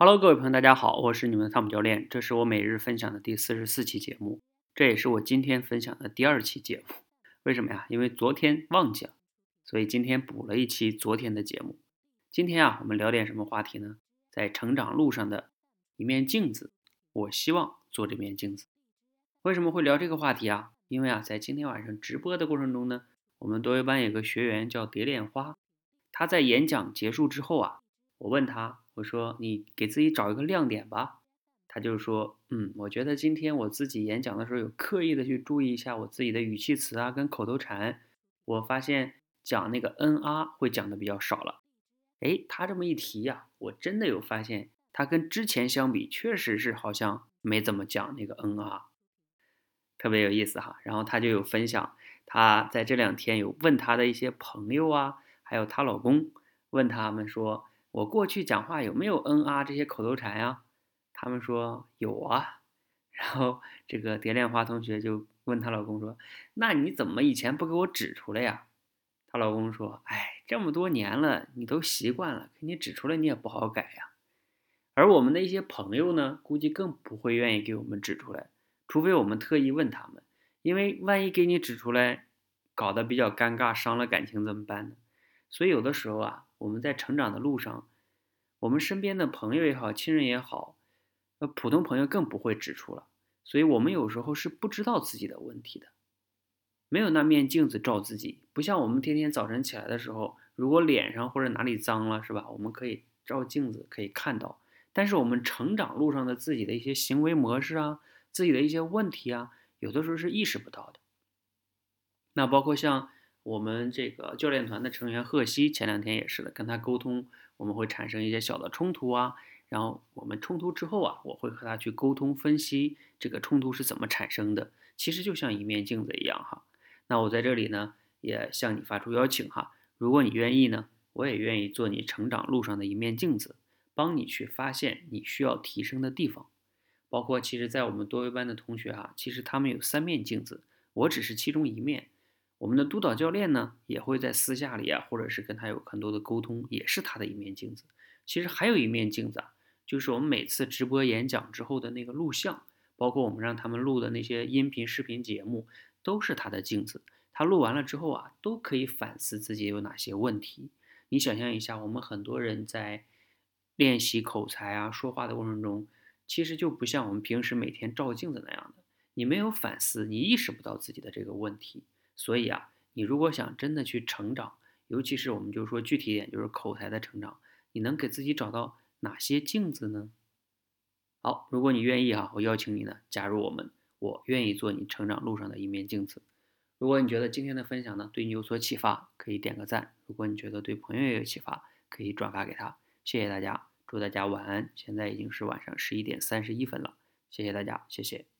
Hello，各位朋友，大家好，我是你们的汤姆教练，这是我每日分享的第四十四期节目，这也是我今天分享的第二期节目。为什么呀？因为昨天忘记了，所以今天补了一期昨天的节目。今天啊，我们聊点什么话题呢？在成长路上的一面镜子，我希望做这面镜子。为什么会聊这个话题啊？因为啊，在今天晚上直播的过程中呢，我们多维班有个学员叫蝶恋花，他在演讲结束之后啊，我问他。我说你给自己找一个亮点吧，他就说，嗯，我觉得今天我自己演讲的时候有刻意的去注意一下我自己的语气词啊跟口头禅，我发现讲那个嗯啊会讲的比较少了。哎，他这么一提呀，我真的有发现，他跟之前相比，确实是好像没怎么讲那个嗯啊，特别有意思哈。然后他就有分享，他在这两天有问他的一些朋友啊，还有她老公，问他们说。我过去讲话有没有嗯啊这些口头禅呀？他们说有啊。然后这个蝶恋花同学就问她老公说：“那你怎么以前不给我指出来呀？”她老公说：“哎，这么多年了，你都习惯了，给你指出来你也不好改呀。”而我们的一些朋友呢，估计更不会愿意给我们指出来，除非我们特意问他们，因为万一给你指出来，搞得比较尴尬，伤了感情怎么办呢？所以有的时候啊。我们在成长的路上，我们身边的朋友也好，亲人也好，呃，普通朋友更不会指出了。所以，我们有时候是不知道自己的问题的，没有那面镜子照自己。不像我们天天早晨起来的时候，如果脸上或者哪里脏了，是吧？我们可以照镜子可以看到。但是，我们成长路上的自己的一些行为模式啊，自己的一些问题啊，有的时候是意识不到的。那包括像。我们这个教练团的成员贺西前两天也是的，跟他沟通，我们会产生一些小的冲突啊。然后我们冲突之后啊，我会和他去沟通分析这个冲突是怎么产生的。其实就像一面镜子一样哈。那我在这里呢，也向你发出邀请哈。如果你愿意呢，我也愿意做你成长路上的一面镜子，帮你去发现你需要提升的地方。包括其实，在我们多维班的同学哈，其实他们有三面镜子，我只是其中一面。我们的督导教练呢，也会在私下里啊，或者是跟他有很多的沟通，也是他的一面镜子。其实还有一面镜子啊，就是我们每次直播演讲之后的那个录像，包括我们让他们录的那些音频、视频节目，都是他的镜子。他录完了之后啊，都可以反思自己有哪些问题。你想象一下，我们很多人在练习口才啊、说话的过程中，其实就不像我们平时每天照镜子那样的，你没有反思，你意识不到自己的这个问题。所以啊，你如果想真的去成长，尤其是我们就说具体一点，就是口才的成长，你能给自己找到哪些镜子呢？好，如果你愿意哈，我邀请你呢加入我们，我愿意做你成长路上的一面镜子。如果你觉得今天的分享呢对你有所启发，可以点个赞；如果你觉得对朋友也有启发，可以转发给他。谢谢大家，祝大家晚安。现在已经是晚上十一点三十一分了，谢谢大家，谢谢。